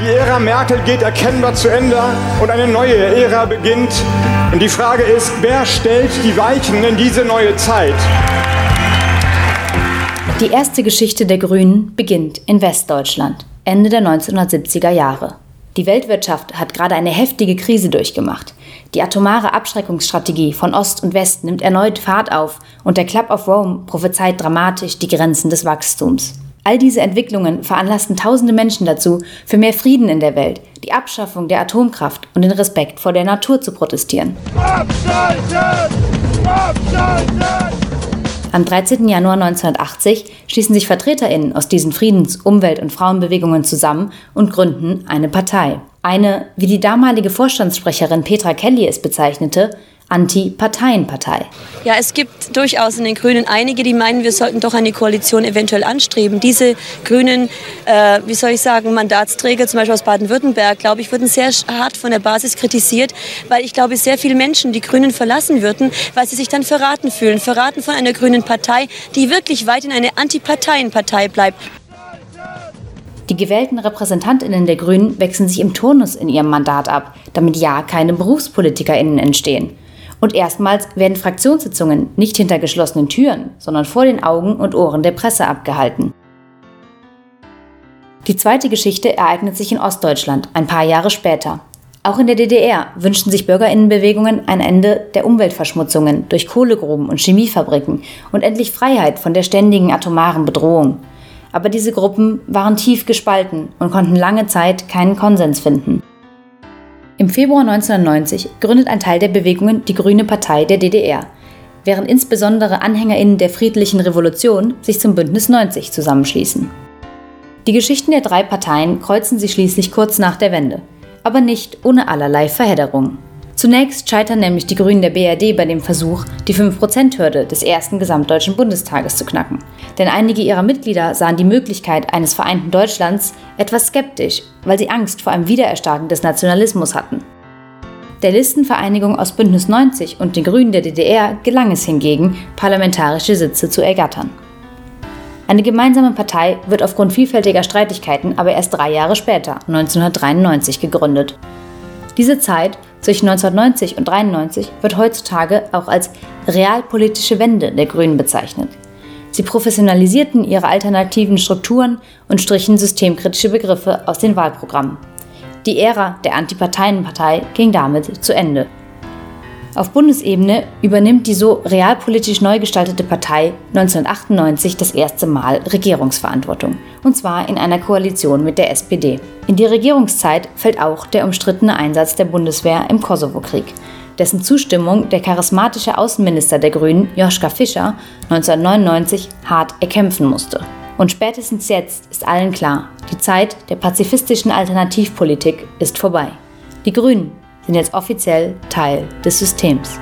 Die Ära Merkel geht erkennbar zu Ende und eine neue Ära beginnt. Und die Frage ist, wer stellt die Weichen in diese neue Zeit? Die erste Geschichte der Grünen beginnt in Westdeutschland, Ende der 1970er Jahre. Die Weltwirtschaft hat gerade eine heftige Krise durchgemacht. Die atomare Abschreckungsstrategie von Ost und West nimmt erneut Fahrt auf und der Club of Rome prophezeit dramatisch die Grenzen des Wachstums. All diese Entwicklungen veranlassten tausende Menschen dazu, für mehr Frieden in der Welt, die Abschaffung der Atomkraft und den Respekt vor der Natur zu protestieren. Abschalten! Abschalten! Am 13. Januar 1980 schließen sich VertreterInnen aus diesen Friedens-, Umwelt- und Frauenbewegungen zusammen und gründen eine Partei. Eine, wie die damalige Vorstandssprecherin Petra Kelly es bezeichnete, Anti-Parteien-Partei. Ja, es gibt durchaus in den Grünen einige, die meinen, wir sollten doch eine Koalition eventuell anstreben. Diese grünen, äh, wie soll ich sagen, Mandatsträger, zum Beispiel aus Baden-Württemberg, glaube ich, wurden sehr hart von der Basis kritisiert, weil ich glaube, sehr viele Menschen die Grünen verlassen würden, weil sie sich dann verraten fühlen. Verraten von einer grünen Partei, die wirklich weit in eine Anti-Parteien-Partei bleibt. Die gewählten Repräsentantinnen der Grünen wechseln sich im Turnus in ihrem Mandat ab, damit ja keine Berufspolitikerinnen entstehen. Und erstmals werden Fraktionssitzungen nicht hinter geschlossenen Türen, sondern vor den Augen und Ohren der Presse abgehalten. Die zweite Geschichte ereignet sich in Ostdeutschland ein paar Jahre später. Auch in der DDR wünschten sich Bürgerinnenbewegungen ein Ende der Umweltverschmutzungen durch Kohlegruben und Chemiefabriken und endlich Freiheit von der ständigen atomaren Bedrohung. Aber diese Gruppen waren tief gespalten und konnten lange Zeit keinen Konsens finden. Im Februar 1990 gründet ein Teil der Bewegungen die Grüne Partei der DDR, während insbesondere AnhängerInnen der friedlichen Revolution sich zum Bündnis 90 zusammenschließen. Die Geschichten der drei Parteien kreuzen sich schließlich kurz nach der Wende, aber nicht ohne allerlei Verhedderungen. Zunächst scheitern nämlich die Grünen der BRD bei dem Versuch, die 5%-Hürde des ersten gesamtdeutschen Bundestages zu knacken. Denn einige ihrer Mitglieder sahen die Möglichkeit eines vereinten Deutschlands etwas skeptisch, weil sie Angst vor einem Wiedererstarken des Nationalismus hatten. Der Listenvereinigung aus Bündnis 90 und den Grünen der DDR gelang es hingegen, parlamentarische Sitze zu ergattern. Eine gemeinsame Partei wird aufgrund vielfältiger Streitigkeiten aber erst drei Jahre später, 1993, gegründet. Diese Zeit zwischen 1990 und 1993 wird heutzutage auch als realpolitische Wende der Grünen bezeichnet. Sie professionalisierten ihre alternativen Strukturen und strichen systemkritische Begriffe aus den Wahlprogrammen. Die Ära der Antiparteienpartei ging damit zu Ende. Auf Bundesebene übernimmt die so realpolitisch neu gestaltete Partei 1998 das erste Mal Regierungsverantwortung, und zwar in einer Koalition mit der SPD. In die Regierungszeit fällt auch der umstrittene Einsatz der Bundeswehr im Kosovo-Krieg, dessen Zustimmung der charismatische Außenminister der Grünen, Joschka Fischer, 1999 hart erkämpfen musste. Und spätestens jetzt ist allen klar, die Zeit der pazifistischen Alternativpolitik ist vorbei. Die Grünen sind jetzt offiziell Teil des Systems.